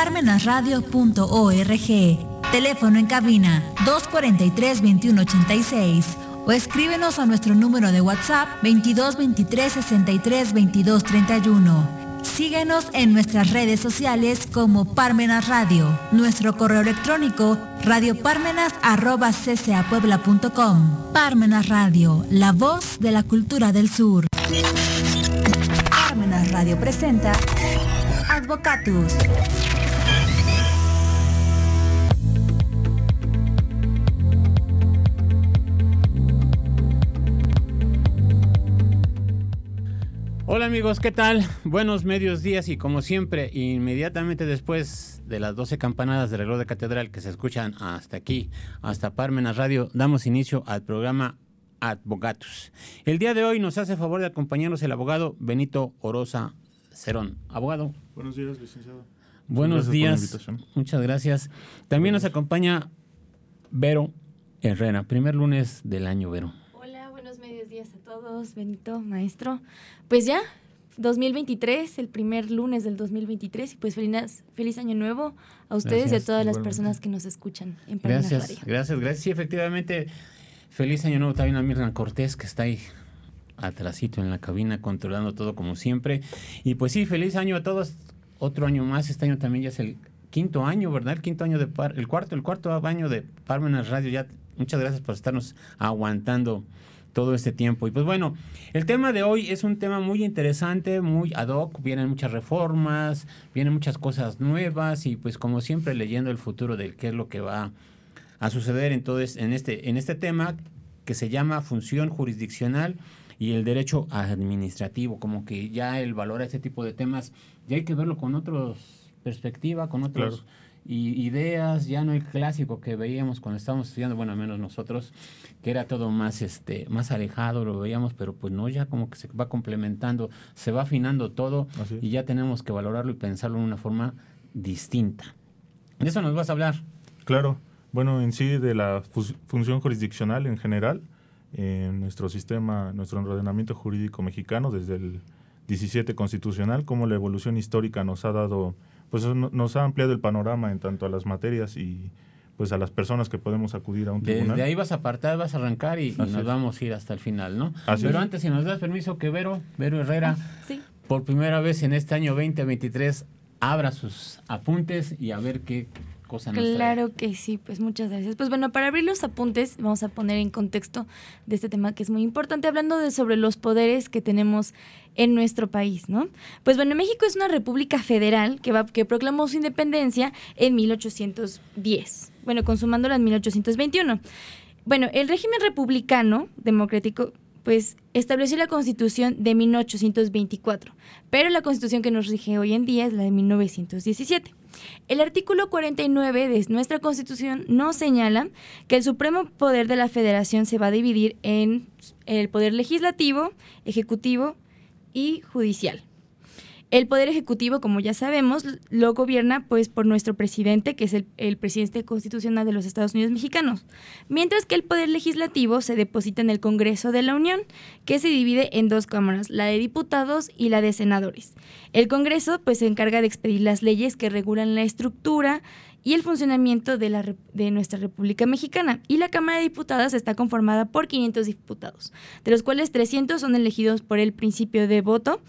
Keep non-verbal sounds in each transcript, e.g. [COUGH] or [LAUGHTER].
parmenasradio.org. Teléfono en cabina 243-2186 o escríbenos a nuestro número de WhatsApp 22 23 63 22 31. Síguenos en nuestras redes sociales como Parmenas Radio. Nuestro correo electrónico radioparmenas.ccapuebla.com. Parmenas Radio, la voz de la cultura del sur. Parmenas Radio presenta Advocatus. Hola amigos, ¿qué tal? Buenos medios días y como siempre, inmediatamente después de las 12 campanadas del reloj de catedral que se escuchan hasta aquí, hasta Parmenas Radio, damos inicio al programa Advogatus. El día de hoy nos hace favor de acompañarnos el abogado Benito Oroza Cerón. Abogado. Buenos días, licenciado. Buenos días. Muchas gracias. También nos acompaña Vero Herrera, primer lunes del año, Vero todos, Benito, maestro. Pues ya, 2023, el primer lunes del 2023, y pues feliz, feliz año nuevo a ustedes y a todas las personas que nos escuchan en Gracias, Radio. gracias, gracias. Sí, efectivamente, feliz año nuevo también a Mirna Cortés, que está ahí atrasito en la cabina, controlando todo como siempre. Y pues sí, feliz año a todos. Otro año más, este año también ya es el quinto año, ¿verdad? El quinto año de par, el cuarto, el cuarto año de Parmenas Radio. Ya, muchas gracias por estarnos aguantando todo este tiempo. Y pues bueno, el tema de hoy es un tema muy interesante, muy ad hoc, vienen muchas reformas, vienen muchas cosas nuevas y pues como siempre leyendo el futuro de qué es lo que va a suceder entonces en este, en este tema que se llama función jurisdiccional y el derecho administrativo, como que ya el valor a este tipo de temas ya hay que verlo con otros perspectiva, con otros y ideas, ya no el clásico que veíamos cuando estábamos estudiando, bueno, al menos nosotros, que era todo más este más alejado, lo veíamos, pero pues no, ya como que se va complementando, se va afinando todo y ya tenemos que valorarlo y pensarlo de una forma distinta. De eso nos vas a hablar. Claro, bueno, en sí de la función jurisdiccional en general, en nuestro sistema, nuestro ordenamiento jurídico mexicano, desde el 17 constitucional, cómo la evolución histórica nos ha dado pues nos ha ampliado el panorama en tanto a las materias y pues a las personas que podemos acudir a un tribunal. Desde ahí vas a apartar, vas a arrancar y, nos vamos a ir hasta el final, ¿no? Pero antes, si nos das permiso que Vero, Vero Herrera, ah, por primera vez en este año 2023, abra sus apuntes y a ver qué Claro que sí, pues muchas gracias. Pues bueno, para abrir los apuntes, vamos a poner en contexto de este tema que es muy importante, hablando de sobre los poderes que tenemos en nuestro país, ¿no? Pues bueno, México es una república federal que, va, que proclamó su independencia en 1810, bueno, consumándola en 1821. Bueno, el régimen republicano democrático pues estableció la Constitución de 1824, pero la Constitución que nos rige hoy en día es la de 1917. El artículo 49 de nuestra Constitución nos señala que el supremo poder de la Federación se va a dividir en el poder legislativo, ejecutivo y judicial. El Poder Ejecutivo, como ya sabemos, lo gobierna pues por nuestro presidente, que es el, presidente constitucional de los Estados Unidos mexicanos, mientras que el Poder Legislativo se deposita en el Congreso de la Unión, que se divide en dos cámaras, la de diputados y la de senadores. El Congreso pues se encarga de expedir las leyes que regulan la estructura y el funcionamiento de, de nuestra República Mexicana. Y la Cámara de Diputados está conformada por 500 diputados, de los cuales 300 son elegidos por el principio de voto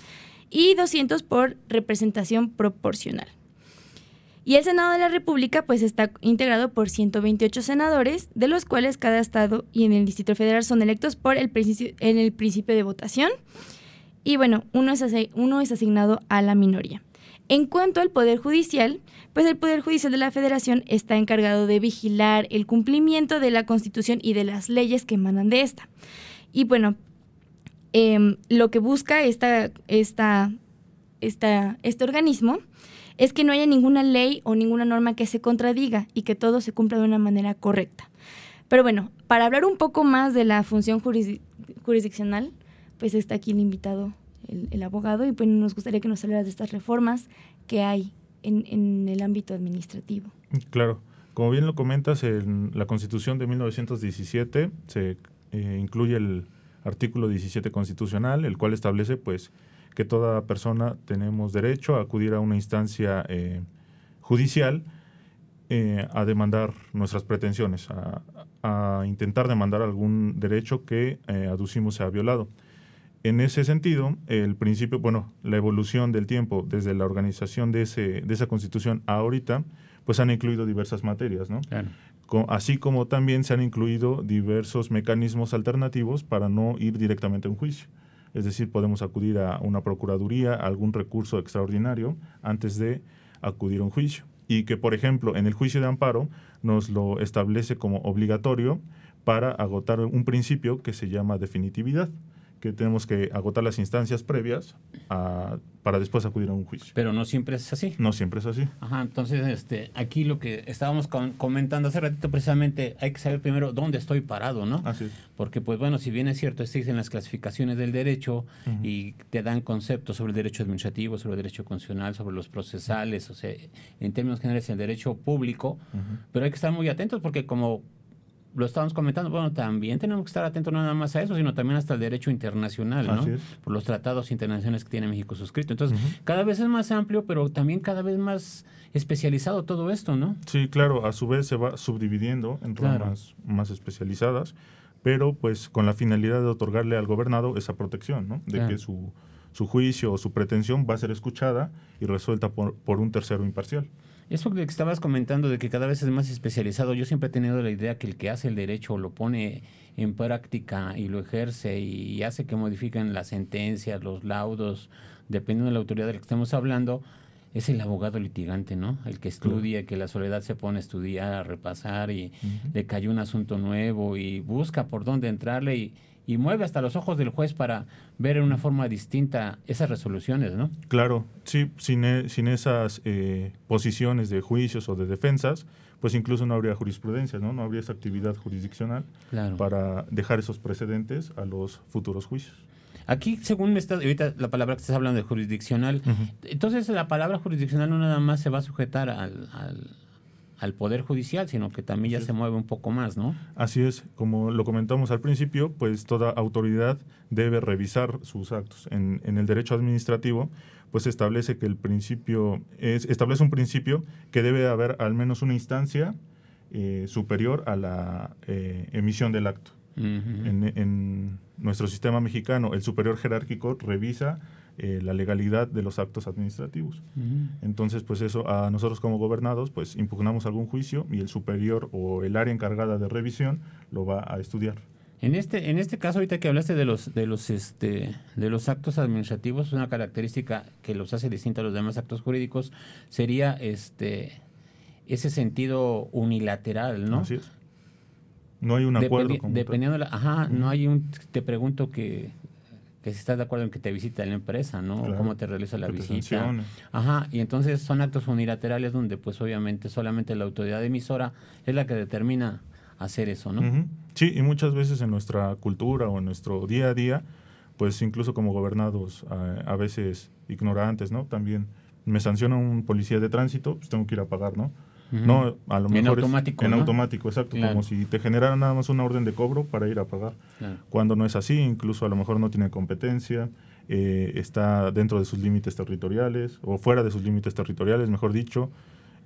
y 200 por representación proporcional. Y el Senado de la República pues está integrado por 128 senadores, de los cuales cada estado y en el Distrito Federal son electos por el en el principio de votación. Y bueno, uno es, uno es asignado a la minoría. En cuanto al Poder Judicial, pues el Poder Judicial de la Federación está encargado de vigilar el cumplimiento de la Constitución y de las leyes que emanan de esta. Y bueno, Em, lo que busca esta, esta, esta, este organismo es que no haya ninguna ley o ninguna norma que se contradiga y que todo se cumpla de una manera correcta. Pero bueno, para hablar un poco más de la función jurisdiccional, pues está aquí el invitado, el, abogado, y pues nos gustaría que nos hablara de estas reformas que hay en, en el ámbito administrativo. Claro, como bien lo comentas, en la Constitución de 1917 se eh, incluye el artículo 17 constitucional, el cual establece pues que toda persona tenemos derecho a acudir a una instancia eh, judicial eh, a demandar nuestras pretensiones, a, intentar demandar algún derecho que eh, aducimos se ha violado. En ese sentido, el principio, bueno, la evolución del tiempo desde la organización de, ese, de esa constitución a ahorita, pues han incluido diversas materias, ¿no? Así como también se han incluido diversos mecanismos alternativos para no ir directamente a un juicio. Es decir, podemos acudir a una procuraduría, a algún recurso extraordinario antes de acudir a un juicio. Y que, por ejemplo, en el juicio de amparo nos lo establece como obligatorio para agotar un principio que se llama definitividad que tenemos que agotar las instancias previas para después acudir a un juicio. Pero no siempre es así. No siempre es así. Ajá, entonces este, aquí lo que estábamos comentando hace ratito precisamente, hay que saber primero dónde estoy parado, ¿no? Así es. Porque pues bueno, si bien es cierto, existen las clasificaciones del derecho y te dan conceptos sobre el derecho administrativo, sobre el derecho constitucional, sobre los procesales, o sea, en términos generales el derecho público, pero hay que estar muy atentos porque como lo estábamos comentando, bueno, también tenemos que estar atentos no nada más a eso, sino también hasta el derecho internacional, ¿no? Por los tratados internacionales que tiene México suscrito. Entonces, cada vez es más amplio, pero también cada vez más especializado todo esto, ¿no? Sí, claro, a su vez se va subdividiendo en ramas más especializadas, pero pues con la finalidad de otorgarle al gobernado esa protección, ¿no? De que su, su juicio o su pretensión va a ser escuchada y resuelta por, por un tercero imparcial. Eso que estabas comentando de que cada vez es más especializado, yo siempre he tenido la idea que el que hace el derecho lo pone en práctica y lo ejerce y hace que modifiquen las sentencias, los laudos, dependiendo de la autoridad de la que estemos hablando, es el abogado litigante, ¿no? El que estudia, que la soledad se pone a estudiar, a repasar y le cayó un asunto nuevo y busca por dónde entrarle y, y mueve hasta los ojos del juez para ver en una forma distinta esas resoluciones, ¿no? Claro, sí, sin, e, sin esas eh, posiciones de juicios o de defensas, pues incluso no habría jurisprudencia, ¿no? No habría esa actividad jurisdiccional para dejar esos precedentes a los futuros juicios. Aquí, según me estás, ahorita la palabra que estás hablando de jurisdiccional, entonces la palabra jurisdiccional no nada más se va a sujetar al al Poder Judicial, sino que también ya se mueve un poco más, ¿no? Así es, como lo comentamos al principio, pues toda autoridad debe revisar sus actos. En, el derecho administrativo, pues establece que el principio, es, establece un principio que debe haber al menos una instancia eh, superior a la eh, emisión del acto. en, en nuestro sistema mexicano, el superior jerárquico revisa eh, la legalidad de los actos administrativos. Entonces, pues eso, a nosotros como gobernados, pues impugnamos algún juicio y el superior o el área encargada de revisión lo va a estudiar. En este, en este caso, ahorita que hablaste de los, de los, este, de los actos administrativos, una característica que los hace distintos a los demás actos jurídicos sería este, ese sentido unilateral, ¿no? Así es. No hay un acuerdo. dependiendo de la, ajá, no hay un, te pregunto que que si estás de acuerdo en que te visita la empresa, ¿no? cómo te realiza la visita. Ajá, y entonces son actos unilaterales donde pues obviamente solamente la autoridad emisora es la que determina hacer eso, ¿no? Sí, y muchas veces en nuestra cultura o en nuestro día a día, pues incluso como gobernados a, veces ignorantes, ¿no? También me sanciona un policía de tránsito, pues tengo que ir a pagar, ¿no? No, a lo mejor en automático. en automático, exacto. Como si te generara nada más una orden de cobro para ir a pagar. Cuando no es así, incluso a lo mejor no tiene competencia, eh, está dentro de sus límites territoriales o fuera de sus límites territoriales, mejor dicho.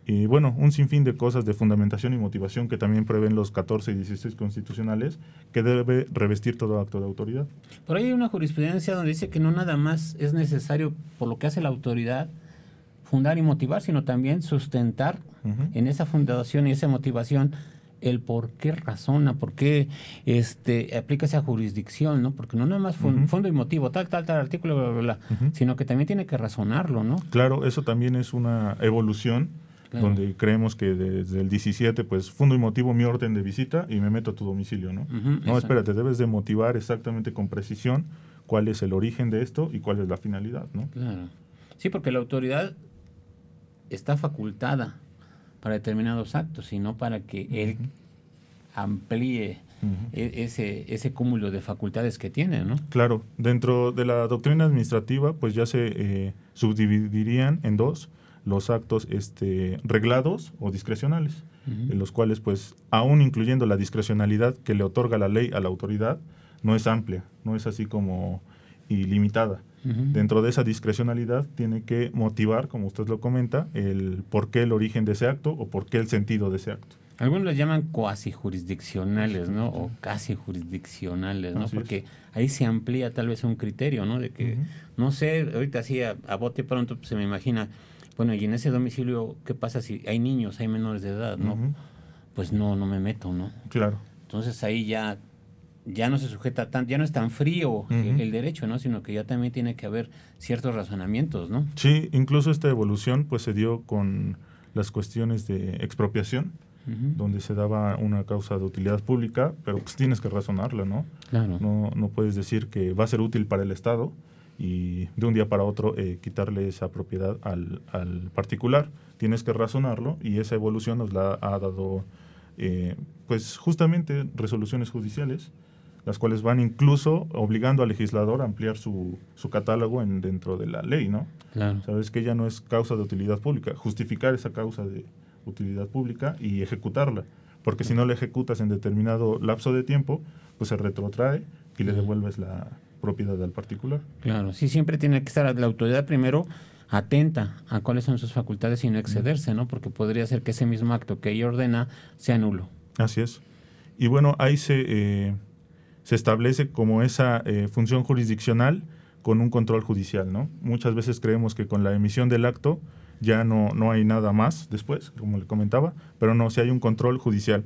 Y bueno, un sinfín de cosas de fundamentación y motivación que también prevén los 14 y 16 constitucionales que debe revestir todo acto de autoridad. Por ahí hay una jurisprudencia donde dice que no nada más es necesario por lo que hace la autoridad fundar y motivar, sino también sustentar en esa fundación y esa motivación el por qué razona, por qué este, aplica esa jurisdicción, ¿no? Porque no nada más fondo y motivo, tal, tal, tal artículo, bla, bla, bla, sino que también tiene que razonarlo, ¿no? Claro, eso también es una evolución donde creemos que desde el 17, pues, fundo y motivo mi orden de visita y me meto a tu domicilio, ¿no? no, espérate, debes de motivar exactamente con precisión cuál es el origen de esto y cuál es la finalidad, ¿no? Claro. Sí, porque la autoridad está facultada para determinados actos, sino para que él amplíe e, ese, ese cúmulo de facultades que tiene, ¿no? Claro, dentro de la doctrina administrativa, pues ya se eh, subdividirían en dos los actos este, reglados o discrecionales, en los cuales, pues, aún incluyendo la discrecionalidad que le otorga la ley a la autoridad, no es amplia, no es así como ilimitada Dentro de esa discrecionalidad tiene que motivar, como usted lo comenta, el por qué el origen de ese acto o por qué el sentido de ese acto. Algunos los llaman cuasi jurisdiccionales, ¿no? O casi jurisdiccionales, ¿no? Porque ahí se amplía tal vez un criterio, ¿no? De que, no sé, ahorita así a, bote pronto pues, se me imagina, bueno, y en ese domicilio, ¿qué pasa si hay niños, hay menores de edad, ¿no? Pues no, no me meto, ¿no? Claro. Entonces ahí ya, ya no se sujeta tan, ya no es tan frío el, el, derecho, ¿no? Sino que ya también tiene que haber ciertos razonamientos, ¿no? Sí, incluso esta evolución pues se dio con las cuestiones de expropiación donde se daba una causa de utilidad pública, pero pues tienes que razonarla, ¿no? Claro. No, no puedes decir que va a ser útil para el Estado y de un día para otro eh, quitarle esa propiedad al, al, particular. Tienes que razonarlo y esa evolución nos la ha dado, eh, pues justamente resoluciones judiciales, las cuales van incluso obligando al legislador a ampliar su, su catálogo en, dentro de la ley, ¿no? Claro. Sabes que ya no es causa de utilidad pública, justificar esa causa de, utilidad pública y ejecutarla. Porque si no la ejecutas en determinado lapso de tiempo, pues se retrotrae y le devuelves la propiedad al particular. Claro, sí, siempre tiene que estar la autoridad primero atenta a cuáles son sus facultades y no excederse, ¿no? Porque podría ser que ese mismo acto que ella ordena sea nulo. Así es. Y bueno, ahí se, eh, se establece como esa eh, función jurisdiccional con un control judicial, ¿no? Muchas veces creemos que con la emisión del acto ya no, no hay nada más después, como le comentaba, pero no, si hay un control judicial.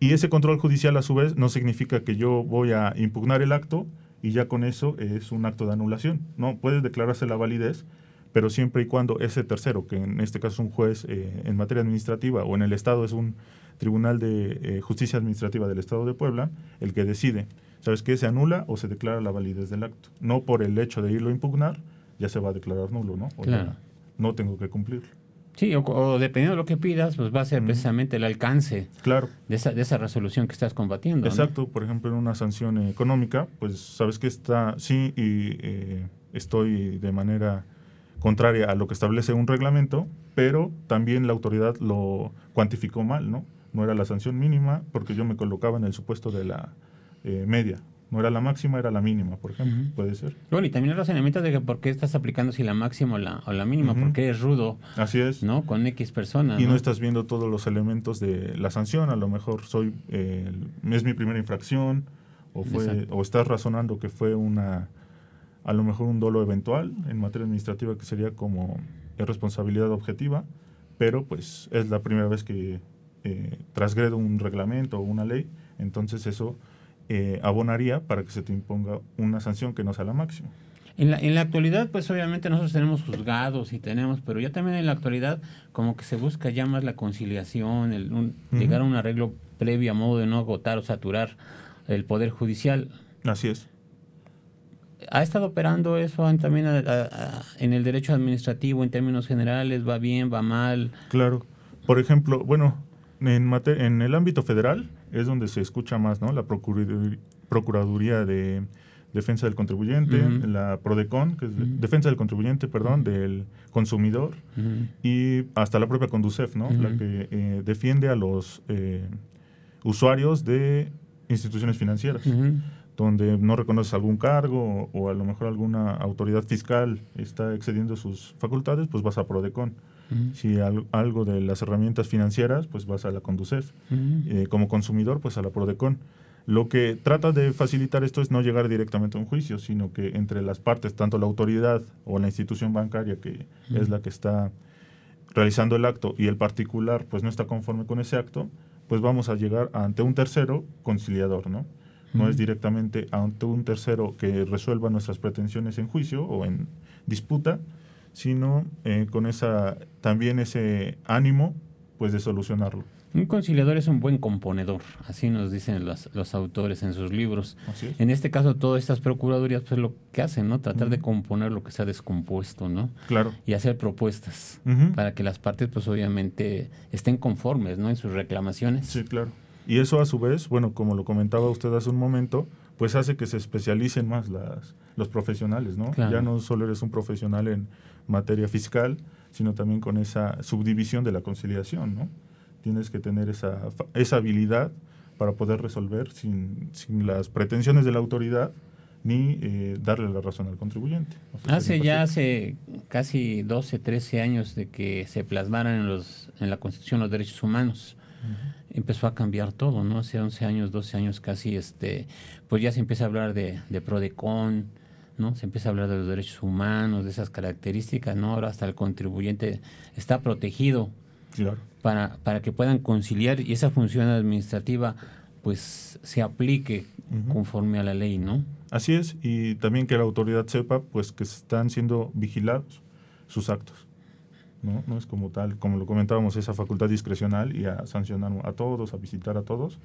Y ese control judicial a su vez no significa que yo voy a impugnar el acto y ya con eso es un acto de anulación. No, puede declararse la validez, pero siempre y cuando ese tercero, que en este caso es un juez eh, en materia administrativa o en el Estado es un Tribunal de eh, Justicia Administrativa del Estado de Puebla, el que decide, ¿sabes qué? Se anula o se declara la validez del acto. No por el hecho de irlo a impugnar, ya se va a declarar nulo, ¿no? claro no tengo que cumplir. Sí, o, dependiendo de lo que pidas, pues va a ser precisamente el alcance claro. de, esa, de esa resolución que estás combatiendo. Exacto, por ejemplo, en una sanción económica, pues sabes que está, sí, y eh, estoy de manera contraria a lo que establece un reglamento, pero también la autoridad lo cuantificó mal, ¿no? No era la sanción mínima porque yo me colocaba en el supuesto de la eh, media no era la máxima, era la mínima, por ejemplo. Puede ser. Bueno, y también el razonamiento de que por qué estás aplicando si la máxima o la, o la mínima, porque eres rudo. Así es. ¿No? Con X personas. Y ¿no? estás viendo todos los elementos de la sanción. A lo mejor soy eh, es mi primera infracción, o, fue, o estás razonando que fue una, a lo mejor un dolo eventual en materia administrativa que sería como responsabilidad objetiva, pero pues es la primera vez que eh, transgredo un reglamento o una ley, entonces eso eh, abonaría para que se te imponga una sanción que no sea la máxima. En la, en la actualidad, pues obviamente nosotros tenemos juzgados y tenemos, pero ya también en la actualidad como que se busca ya más la conciliación, el, llegar a un arreglo previo a modo de no agotar o saturar el Poder Judicial. Así es. ¿Ha estado operando eso también en el derecho administrativo en términos generales? ¿Va bien, va mal? Claro. Por ejemplo, bueno, en, en el ámbito federal, es donde se escucha más, ¿no? La Procuraduría de Defensa del Contribuyente, la PRODECON, que es Defensa del Contribuyente, perdón, del consumidor, y hasta la propia CONDUCEF, ¿no? La que eh, defiende a los eh, usuarios de instituciones financieras, donde no reconoces algún cargo o, a lo mejor alguna autoridad fiscal está excediendo sus facultades, pues vas a PRODECON. Si algo de las herramientas financieras, pues vas a la Conducef. Eh, como consumidor, pues a la Prodecon. Lo que trata de facilitar esto es no llegar directamente a un juicio, sino que entre las partes, tanto la autoridad o la institución bancaria, que es la que está realizando el acto, y el particular, pues no está conforme con ese acto, pues vamos a llegar ante un tercero conciliador, ¿no? No es directamente ante un tercero que resuelva nuestras pretensiones en juicio o en disputa, sino eh, con esa también ese ánimo pues de solucionarlo. Un conciliador es un buen componedor, así nos dicen los, los autores en sus libros. En este caso, todas estas procuradurías, pues lo que hacen, ¿no? Tratar de componer lo que se ha descompuesto, ¿no? Claro. Y hacer propuestas para que las partes, pues obviamente, estén conformes, ¿no? En sus reclamaciones. Sí, claro. Y eso a su vez, bueno, como lo comentaba usted hace un momento, pues hace que se especialicen más las, los profesionales, ¿no? Ya no solo eres un profesional en materia fiscal, sino también con esa subdivisión de la conciliación, ¿no? Tienes que tener esa, esa habilidad para poder resolver sin, sin las pretensiones de la autoridad ni eh, darle la razón al contribuyente. hace ya hace casi 12, 13 años de que se plasmaran en, los, en la Constitución los derechos humanos. Empezó a cambiar todo, ¿no? Hace 11 años, 12 años casi, este, pues ya se empieza a hablar de, de PRODECON, ¿no? Se empieza a hablar de los derechos humanos, de esas características, ¿no? Ahora hasta el contribuyente está protegido para, para que puedan conciliar y esa función administrativa pues se aplique conforme a la ley, ¿no? Así es, y también que la autoridad sepa pues que están siendo vigilados sus actos. ¿No? no es como tal, como lo comentábamos, esa facultad discrecional y a sancionar a todos, a visitar a todos,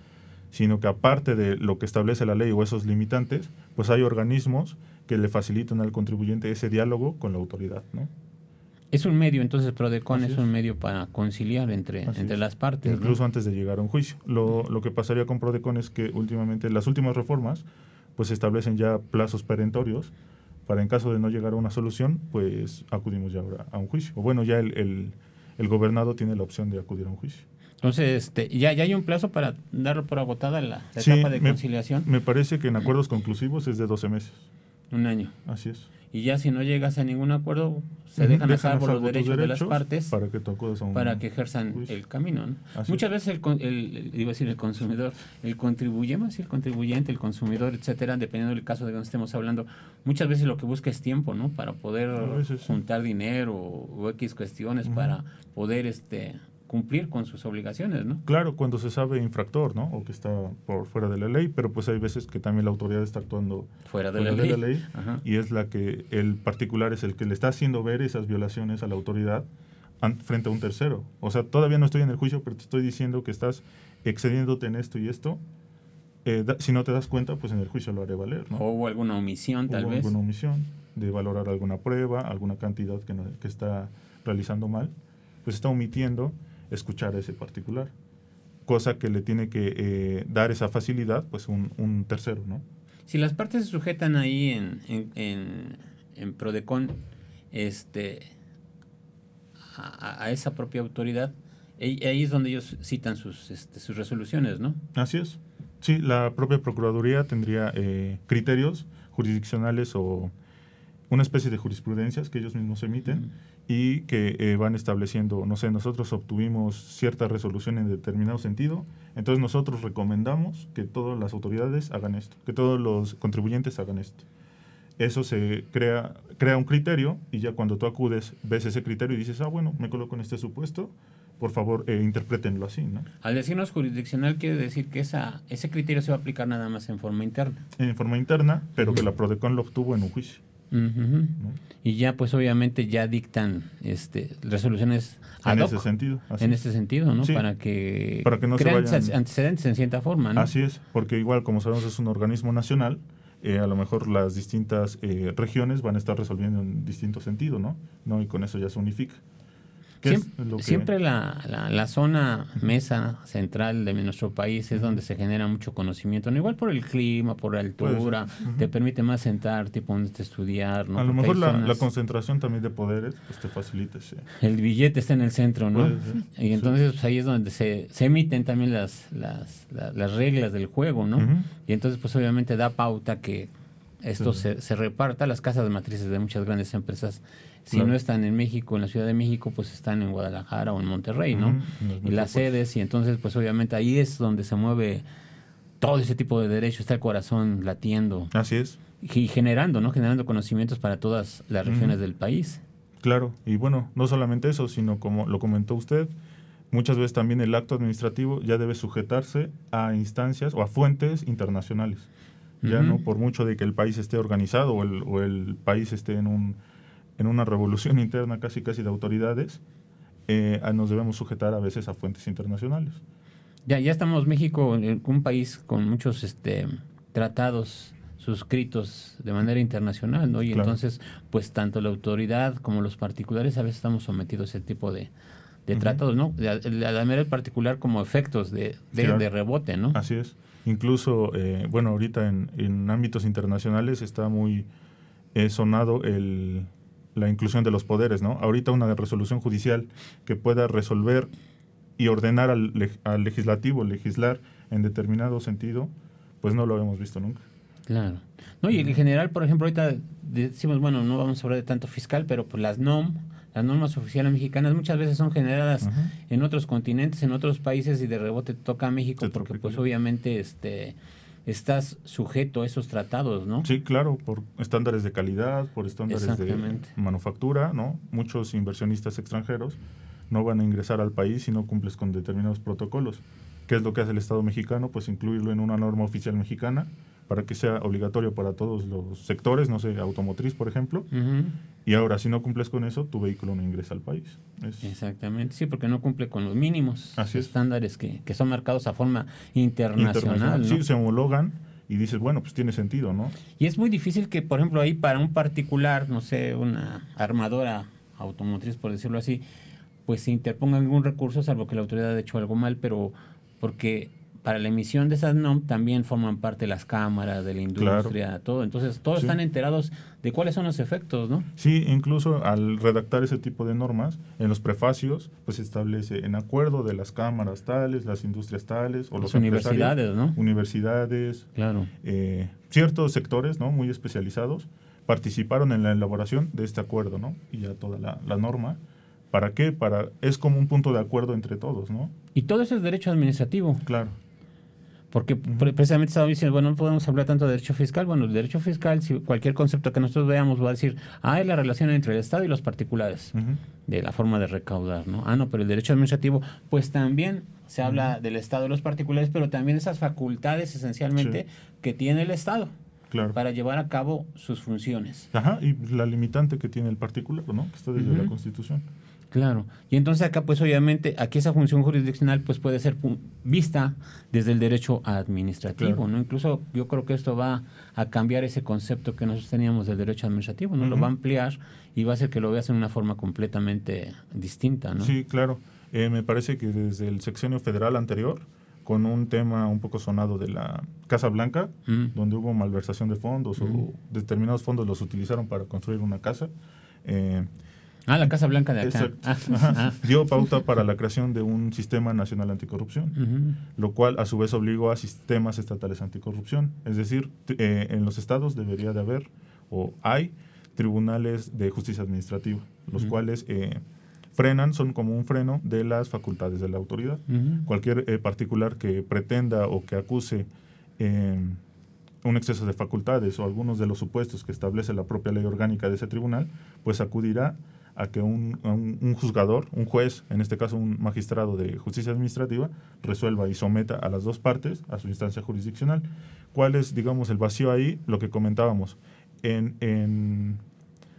sino que aparte de lo que establece la ley o esos limitantes, pues hay organismos que le facilitan al contribuyente ese diálogo con la autoridad, ¿no? Es un medio, entonces PRODECON es, un medio para conciliar entre, entre las partes. Incluso antes de llegar a un juicio. Lo, lo, que pasaría con PRODECON es que últimamente las últimas reformas pues establecen ya plazos perentorios para en caso de no llegar a una solución, pues acudimos ya ahora a un juicio. O bueno, ya el, el, gobernado tiene la opción de acudir a un juicio. Entonces, este, ¿ya, ¿ya hay un plazo para darlo por agotada la, etapa de conciliación? Me parece que en acuerdos conclusivos es de 12 meses. Un año. Así es y ya si no llegas a ningún acuerdo, se dejan a salvo los derechos, de las partes para que, para que ejerzan el camino. Muchas veces el, el, iba a decir el consumidor, el contribuyente, el contribuyente, el consumidor, etcétera, dependiendo del caso de donde estemos hablando, muchas veces lo que busca es tiempo, ¿no? Para poder juntar dinero o, X cuestiones para poder este cumplir con sus obligaciones, ¿no? Claro, cuando se sabe infractor, ¿no? O que está por fuera de la ley, pero pues hay veces que también la autoridad está actuando fuera de, la, ley. y es la que el particular es el que le está haciendo ver esas violaciones a la autoridad frente a un tercero. O sea, todavía no estoy en el juicio, pero te estoy diciendo que estás excediéndote en esto y esto. Eh, si no te das cuenta, pues en el juicio lo haré valer, ¿no? O hubo alguna omisión, tal vez. alguna omisión de valorar alguna prueba, alguna cantidad que, que está realizando mal, pues está omitiendo escuchar a ese particular. Cosa que le tiene que eh, dar esa facilidad, pues un, tercero, ¿no? Si las partes se sujetan ahí en, en, Prodecon este, a, esa propia autoridad, ahí es donde ellos citan sus, este, sus resoluciones, ¿no? Así es. Sí, la propia Procuraduría tendría eh, criterios jurisdiccionales o una especie de jurisprudencias que ellos mismos emiten y que eh, van estableciendo, no sé, nosotros obtuvimos cierta resolución en determinado sentido, entonces nosotros recomendamos que todas las autoridades hagan esto, que todos los contribuyentes hagan esto. Eso se crea, crea un criterio y ya cuando tú acudes ves ese criterio y dices, ah, bueno, me coloco en este supuesto, por favor, eh, interpretenlo así. ¿no? Al decirnos jurisdiccional quiere decir que esa, ese criterio se va a aplicar nada más en forma interna. En forma interna, pero que la PRODECON lo obtuvo en un juicio. Y ya pues obviamente ya dictan este resoluciones en ese sentido. En ese sentido, ¿no? Para que, Para que no crean antecedentes en cierta forma, ¿no? Así es, porque igual como sabemos es un organismo nacional, eh, a lo mejor las distintas eh, regiones van a estar resolviendo en distinto sentido, ¿no? ¿no? Y con eso ya se unifica. Siempre, la, la, zona mesa central de nuestro país es donde se genera mucho conocimiento, ¿no? igual por el clima, por la altura, te permite más sentarte, ponerte a estudiar. ¿no? A lo mejor la, concentración también de poderes pues te facilita. El billete está en el centro, ¿no? Y entonces pues, ahí es donde se, se emiten también las, las, las, reglas del juego, ¿no? Y entonces pues obviamente da pauta que esto se, se reparta las casas matrices de muchas grandes empresas si no están en México, en la Ciudad de México, pues están en Guadalajara o en Monterrey, ¿no? y las sedes, y entonces, pues obviamente ahí es donde se mueve todo ese tipo de derechos, está el corazón latiendo. Así es. Y generando, ¿no? Generando conocimientos para todas las regiones del país. Claro, y bueno, no solamente eso, sino como lo comentó usted, muchas veces también el acto administrativo ya debe sujetarse a instancias o a fuentes internacionales. Ya no por mucho de que el país esté organizado o el, o el país esté en un en una revolución [LAUGHS] interna casi casi de autoridades, eh, nos debemos sujetar a veces a fuentes internacionales. Ya, ya estamos México, un país con muchos este, tratados suscritos de manera internacional, ¿no? Y entonces, pues tanto la autoridad como los particulares a veces estamos sometidos a ese tipo de, tratados, ¿no? De, la manera particular como efectos de, de, rebote, ¿no? Así es. Incluso, eh, bueno, ahorita en, en, ámbitos internacionales está muy eh, sonado el, la inclusión de los poderes, ¿no? Ahorita una resolución judicial que pueda resolver y ordenar al, legislativo legislar en determinado sentido, pues no lo hemos visto nunca. Claro. No, y en general, por ejemplo, ahorita decimos, bueno, no vamos a hablar de tanto fiscal, pero pues las NOM, las normas oficiales mexicanas muchas veces son generadas en otros continentes, en otros países y de rebote toca a México porque pues obviamente este estás sujeto a esos tratados, ¿no? Sí, claro, por estándares de calidad, por estándares de manufactura, ¿no? Muchos inversionistas extranjeros no van a ingresar al país si no cumples con determinados protocolos. ¿Qué es lo que hace el Estado mexicano? Pues incluirlo en una norma oficial mexicana para que sea obligatorio para todos los sectores, no sé, automotriz, por ejemplo. Y ahora, si no cumples con eso, tu vehículo no ingresa al país. Exactamente, sí, porque no cumple con los mínimos estándares que, que, son marcados a forma internacional. Sí, se homologan y dices, bueno, pues tiene sentido, ¿no? Y es muy difícil que, por ejemplo, ahí para un particular, no sé, una armadora automotriz, por decirlo así, pues se interponga algún recurso, salvo que la autoridad haya hecho algo mal, pero porque para la emisión de esas NOM también forman parte las cámaras de la industria, todo. Entonces, todos están enterados de cuáles son los efectos, ¿no? Sí, incluso al redactar ese tipo de normas, en los prefacios, pues se establece en acuerdo de las cámaras tales, las industrias tales, o las universidades, ¿no? Universidades. Claro. Eh, ciertos sectores, ¿no? Muy especializados participaron en la elaboración de este acuerdo, ¿no? Y ya toda la, la norma. ¿Para qué? Para, es como un punto de acuerdo entre todos, ¿no? Y todo eso es derecho administrativo. Claro. Porque precisamente estaba diciendo, bueno, no podemos hablar tanto de derecho fiscal. Bueno, el derecho fiscal, si cualquier concepto que nosotros veamos va a decir, ah, es la relación entre el Estado y los particulares, de la forma de recaudar, ¿no? Ah, no, pero el derecho administrativo, pues también se habla del Estado y los particulares, pero también esas facultades esencialmente que tiene el Estado. para llevar a cabo sus funciones. Ajá, y la limitante que tiene el particular, ¿no? Que está desde la Constitución. Claro. Y entonces acá, pues obviamente, aquí esa función jurisdiccional pues puede ser vista desde el derecho administrativo, ¿no? Incluso yo creo que esto va a cambiar ese concepto que nosotros teníamos del derecho administrativo, ¿no? Lo va a ampliar y va a hacer que lo veas en una forma completamente distinta, ¿no? Sí, claro. Eh, me parece que desde el sexenio federal anterior, con un tema un poco sonado de la Casa Blanca, donde hubo malversación de fondos o determinados fondos los utilizaron para construir una casa. Eh, Ah, la Casa Blanca de acá. Ah, [LAUGHS] ah. Dio pauta para la creación de un sistema nacional anticorrupción, lo cual a su vez obligó a sistemas estatales anticorrupción. Es decir, eh, en los estados debería de haber o hay tribunales de justicia administrativa, los cuales eh, frenan, son como un freno de las facultades de la autoridad. Cualquier eh, particular que pretenda o que acuse un exceso de facultades o algunos de los supuestos que establece la propia ley orgánica de ese tribunal, pues acudirá a que un, un, juzgador, un juez, en este caso un magistrado de justicia administrativa, resuelva y someta a las dos partes a su instancia jurisdiccional. ¿Cuál es, digamos, el vacío ahí? Lo que comentábamos. En, en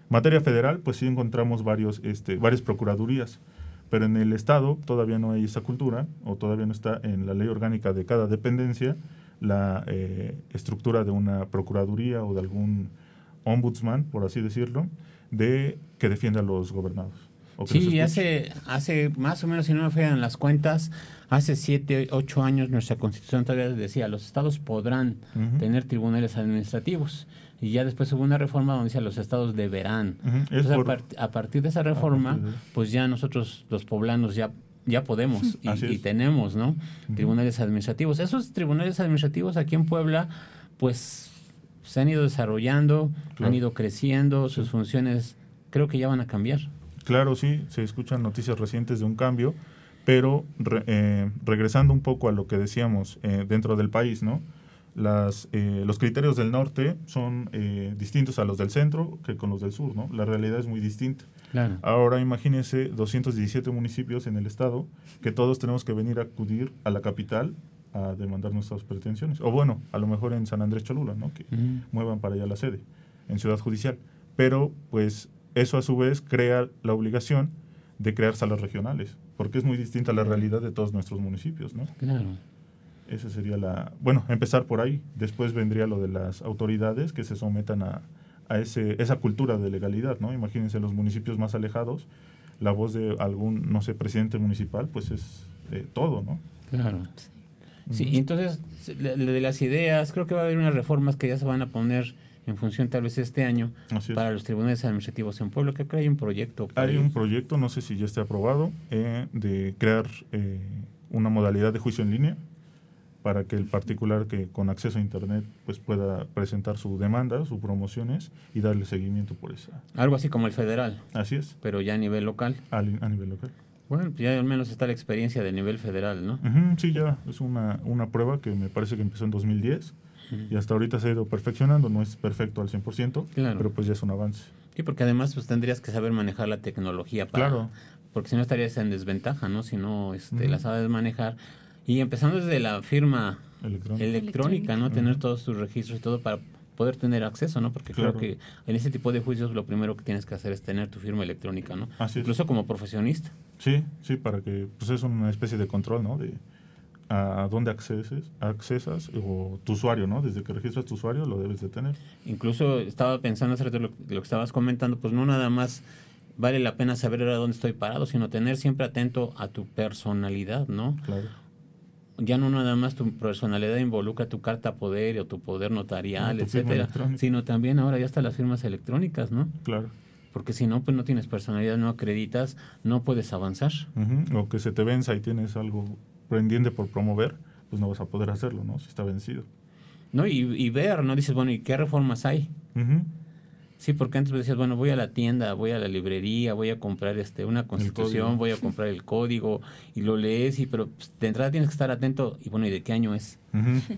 materia federal, pues sí encontramos varios, este, varias procuradurías, pero en el Estado todavía no hay esa cultura, o todavía no está en la ley orgánica de cada dependencia la eh, estructura de una procuraduría o de algún ombudsman, por así decirlo, de que defienda a los gobernados. Sí, hace, hace más o menos, si no me fallan las cuentas, hace siete, ocho años nuestra constitución todavía decía, los estados podrán tener tribunales administrativos. Y ya después hubo una reforma donde decía, los estados deberán. a, partir de esa reforma, pues ya nosotros, los poblanos, ya ya podemos [LAUGHS] y, tenemos, ¿no? Tribunales administrativos. Esos tribunales administrativos aquí en Puebla, pues se han ido desarrollando, han ido creciendo, sus funciones creo que ya van a cambiar. Claro, sí, se escuchan noticias recientes de un cambio, pero eh, regresando un poco a lo que decíamos eh, dentro del país, ¿no? Las, eh, los criterios del norte son distintos a los del centro que con los del sur, ¿no? La realidad es muy distinta. Ahora imagínense 217 municipios en el estado que todos tenemos que venir a acudir a la capital a demandar nuestras pretensiones. O bueno, a lo mejor en San Andrés Cholula, ¿no? Que muevan para allá la sede, en Ciudad Judicial. Pero pues eso a su vez crea la obligación de crear salas regionales, porque es muy distinta la realidad de todos nuestros municipios, ¿no? Claro. Esa sería la... Bueno, empezar por ahí. Después vendría lo de las autoridades que se sometan a, a ese, esa cultura de legalidad, ¿no? Imagínense los municipios más alejados, la voz de algún, no sé, presidente municipal, pues es todo, ¿no? Claro. Sí, entonces, de las ideas, creo que va a haber unas reformas que ya se van a poner en función tal vez este año para los tribunales administrativos en Pueblo. Creo que hay un proyecto. Hay un proyecto, no sé si ya esté aprobado, eh, de crear eh, una modalidad de juicio en línea para que el particular que con acceso a internet pues pueda presentar su demanda, sus promociones y darle seguimiento por esa. Algo así como el federal. Así es. Pero ya a nivel local. A, nivel local. Bueno, pues ya al menos está la experiencia de nivel federal, ¿no? sí, ya es una, una prueba que me parece que empezó en 2010 y hasta ahorita se ha ido perfeccionando, no es perfecto al 100%, claro. pero pues ya es un avance. Sí, porque además pues tendrías que saber manejar la tecnología para... Claro. Porque si no estarías en desventaja, ¿no? Si no este, la sabes manejar y empezando desde la firma electrónica, ¿no? Tener todos tus registros y todo para poder tener acceso, ¿no? Porque creo que en ese tipo de juicios lo primero que tienes que hacer es tener tu firma electrónica, ¿no? Incluso como profesionista. Sí, sí, para que pues es una especie de control, ¿no? De a dónde acceses, accesas o tu usuario, ¿no? Desde que registras tu usuario lo debes de tener. Incluso estaba pensando hace lo, lo que estabas comentando, pues no nada más vale la pena saber a dónde estoy parado, sino tener siempre atento a tu personalidad, ¿no? Claro ya no nada más tu personalidad involucra tu carta poder o tu poder notarial, etcétera, sino también ahora ya están las firmas electrónicas, ¿no? Claro. Porque si no, pues no tienes personalidad, no acreditas, no puedes avanzar. O que se te venza y tienes algo pendiente por promover, pues no vas a poder hacerlo, ¿no? Si está vencido. No, y, ver, ¿no? Dices, bueno, ¿y qué reformas hay? Sí, porque antes decías, bueno, voy a la tienda, voy a la librería, voy a comprar este una constitución, voy a comprar el código y lo lees, y pero pues, de entrada tienes que estar atento y bueno, ¿y de qué año es?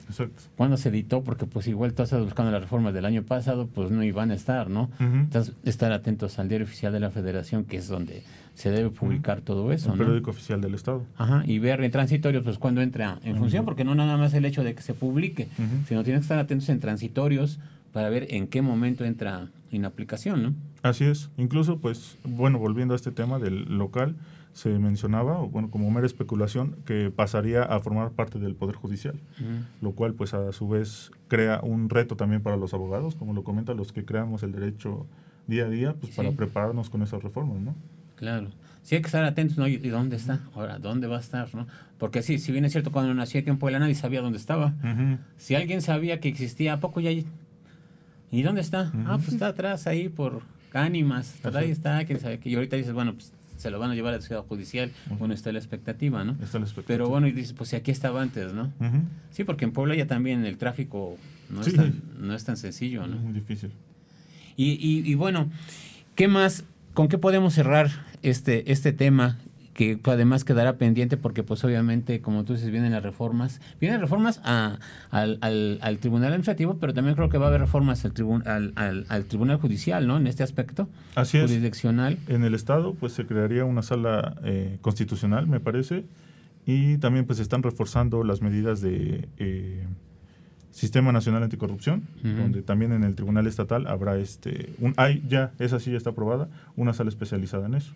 Exacto. ¿Cuándo se editó? Porque pues igual tú estás buscando las reformas del año pasado, pues no iban a estar, ¿no? Entonces, estar atentos al diario oficial de la federación, que es donde se debe publicar todo eso. El periódico oficial del Estado. Ajá, y ver en transitorios, pues cuando entra en función, porque no nada más el hecho de que se publique, sino tienes que estar atentos en transitorios para ver en qué momento entra en aplicación, ¿no? Así es. Incluso, pues, bueno, volviendo a este tema del local, se mencionaba, bueno, como mera especulación, que pasaría a formar parte del Poder Judicial, lo cual, pues, a su vez crea un reto también para los abogados, como lo comentan los que creamos el derecho día a día, pues, para prepararnos con esas reformas, ¿no? Claro. Sí hay que estar atentos, ¿no? ¿Y dónde está? Ahora, ¿dónde va a estar, no? Porque sí, si bien es cierto, cuando nací aquí en Puebla nadie sabía dónde estaba. Si alguien sabía que existía, ¿a poco ya ¿Y dónde está? Ah, pues está atrás ahí por Ánimas. Ahí está, quién sabe Y ahorita dices, bueno, pues se lo van a llevar a la ciudad judicial. Bueno, está la expectativa, ¿no? Está la expectativa. Pero bueno, y dices, pues si aquí estaba antes, ¿no? Sí, porque en Puebla ya también el tráfico no, es, tan, no es tan sencillo, ¿no? muy difícil. Y, y, y, bueno, ¿qué más? ¿Con qué podemos cerrar este, este tema? Que además quedará pendiente porque pues obviamente, como tú dices, vienen las reformas, vienen reformas a, al, al, Tribunal Administrativo, pero también creo que va a haber reformas al, al, al, Tribunal Judicial, ¿no? En este aspecto Así jurisdiccional. En el Estado pues se crearía una sala eh, constitucional, me parece, y también pues se están reforzando las medidas de... Eh, Sistema Nacional Anticorrupción, donde también en el Tribunal Estatal habrá este, un, hay ya, esa sí ya está aprobada, una sala especializada en eso.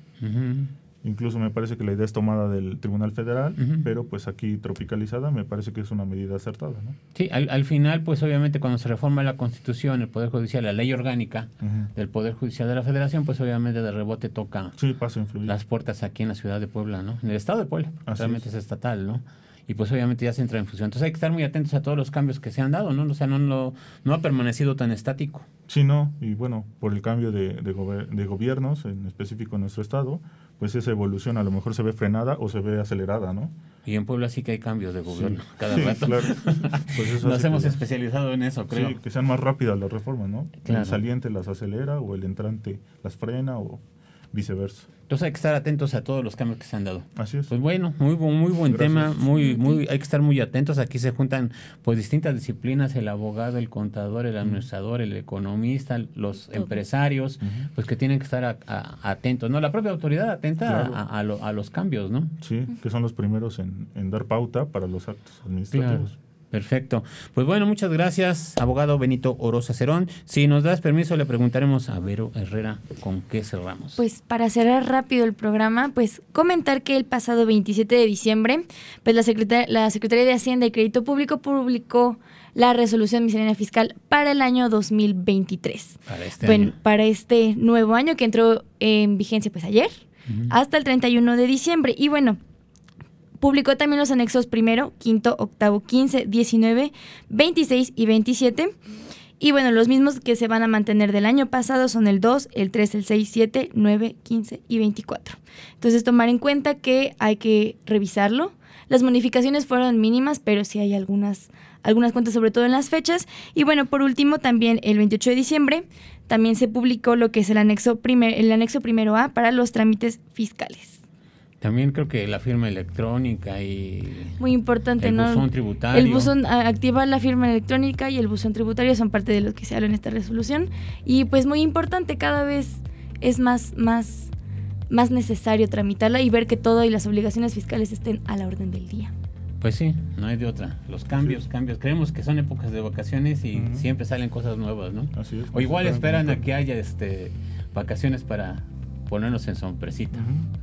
Incluso me parece que la idea es tomada del Tribunal Federal, pero pues aquí tropicalizada me parece que es una medida acertada. ¿no? Sí, al, final pues obviamente cuando se reforma la Constitución, el Poder Judicial, la ley orgánica del Poder Judicial de la Federación, pues obviamente de rebote toca sí, las puertas aquí en la ciudad de Puebla, ¿no? En el estado de Puebla, realmente es. estatal, ¿no? y pues obviamente ya se entra en función. Entonces hay que estar muy atentos a todos los cambios que se han dado, ¿no? O sea, no, no, no ha permanecido tan estático. Sí, no, y bueno, por el cambio de, de gobiernos, en específico en nuestro estado, pues esa evolución a lo mejor se ve frenada o se ve acelerada, ¿no? Y en Puebla sí que hay cambios de gobierno [LAUGHS] cada rato. Claro. Pues [LAUGHS] Nos hemos especializado en eso, creo. Sí, que sean más rápidas las reformas, ¿no? El saliente las acelera o el entrante las frena o viceversa. Entonces hay que estar atentos a todos los cambios que se han dado. Así es. Pues bueno, muy, muy buen tema, muy, muy, hay que estar muy atentos. Aquí se juntan pues distintas disciplinas, el abogado, el contador, el administrador, el economista, los empresarios, pues que tienen que estar atentos, ¿no? La propia autoridad atenta a, los cambios, ¿no? Sí, que son los primeros en, en dar pauta para los actos administrativos. Perfecto. Pues bueno, muchas gracias, abogado Benito Orosa Cerón. Si nos das permiso, le preguntaremos a Vero Herrera con qué cerramos. Pues para cerrar rápido el programa, pues comentar que el pasado 27 de diciembre, pues la, la Secretaría de Hacienda y Crédito Público publicó la resolución miscelánea fiscal para el año 2023. Para este año. Para este nuevo año que entró en vigencia pues ayer, hasta el 31 de diciembre. Y bueno, Publicó también los anexos primero, quinto, octavo, quince, diecinueve, veintiséis y veintisiete. Y bueno, los mismos que se van a mantener del año pasado son el 2, el 3, el 6, 7, 9, 15 y 24. Entonces tomar en cuenta que hay que revisarlo. Las modificaciones fueron mínimas, pero sí hay algunas, algunas cuentas, sobre todo en las fechas. Y bueno, por último, también el 28 de diciembre también se publicó lo que es el anexo, primer, el anexo primero A para los trámites fiscales. También creo que la firma electrónica y muy importante, el ¿no? buzón tributario. El buzón activar la firma electrónica y el buzón tributario son parte de lo que se habla en esta resolución y pues muy importante cada vez es más más más necesario tramitarla y ver que todo y las obligaciones fiscales estén a la orden del día. Pues sí, no hay de otra. Los cambios, cambios. Creemos que son épocas de vacaciones y siempre salen cosas nuevas, ¿no? Así es. O igual esperan a que haya este vacaciones para ponernos en sorpresita.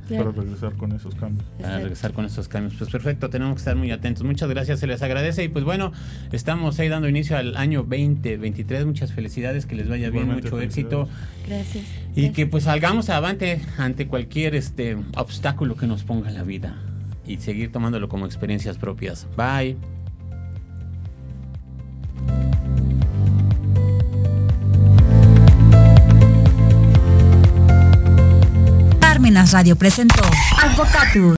Para regresar con esos cambios. Para regresar con esos cambios. Pues perfecto, tenemos que estar muy atentos. Muchas gracias, se les agradece. Y pues bueno, estamos ahí dando inicio al año 2023. Muchas felicidades, que les vaya bien, mucho éxito. Gracias. Y que pues salgamos avante ante cualquier este obstáculo que nos ponga la vida. Y seguir tomándolo como experiencias propias. Bye. Parmenas Radio presentó Advocatus.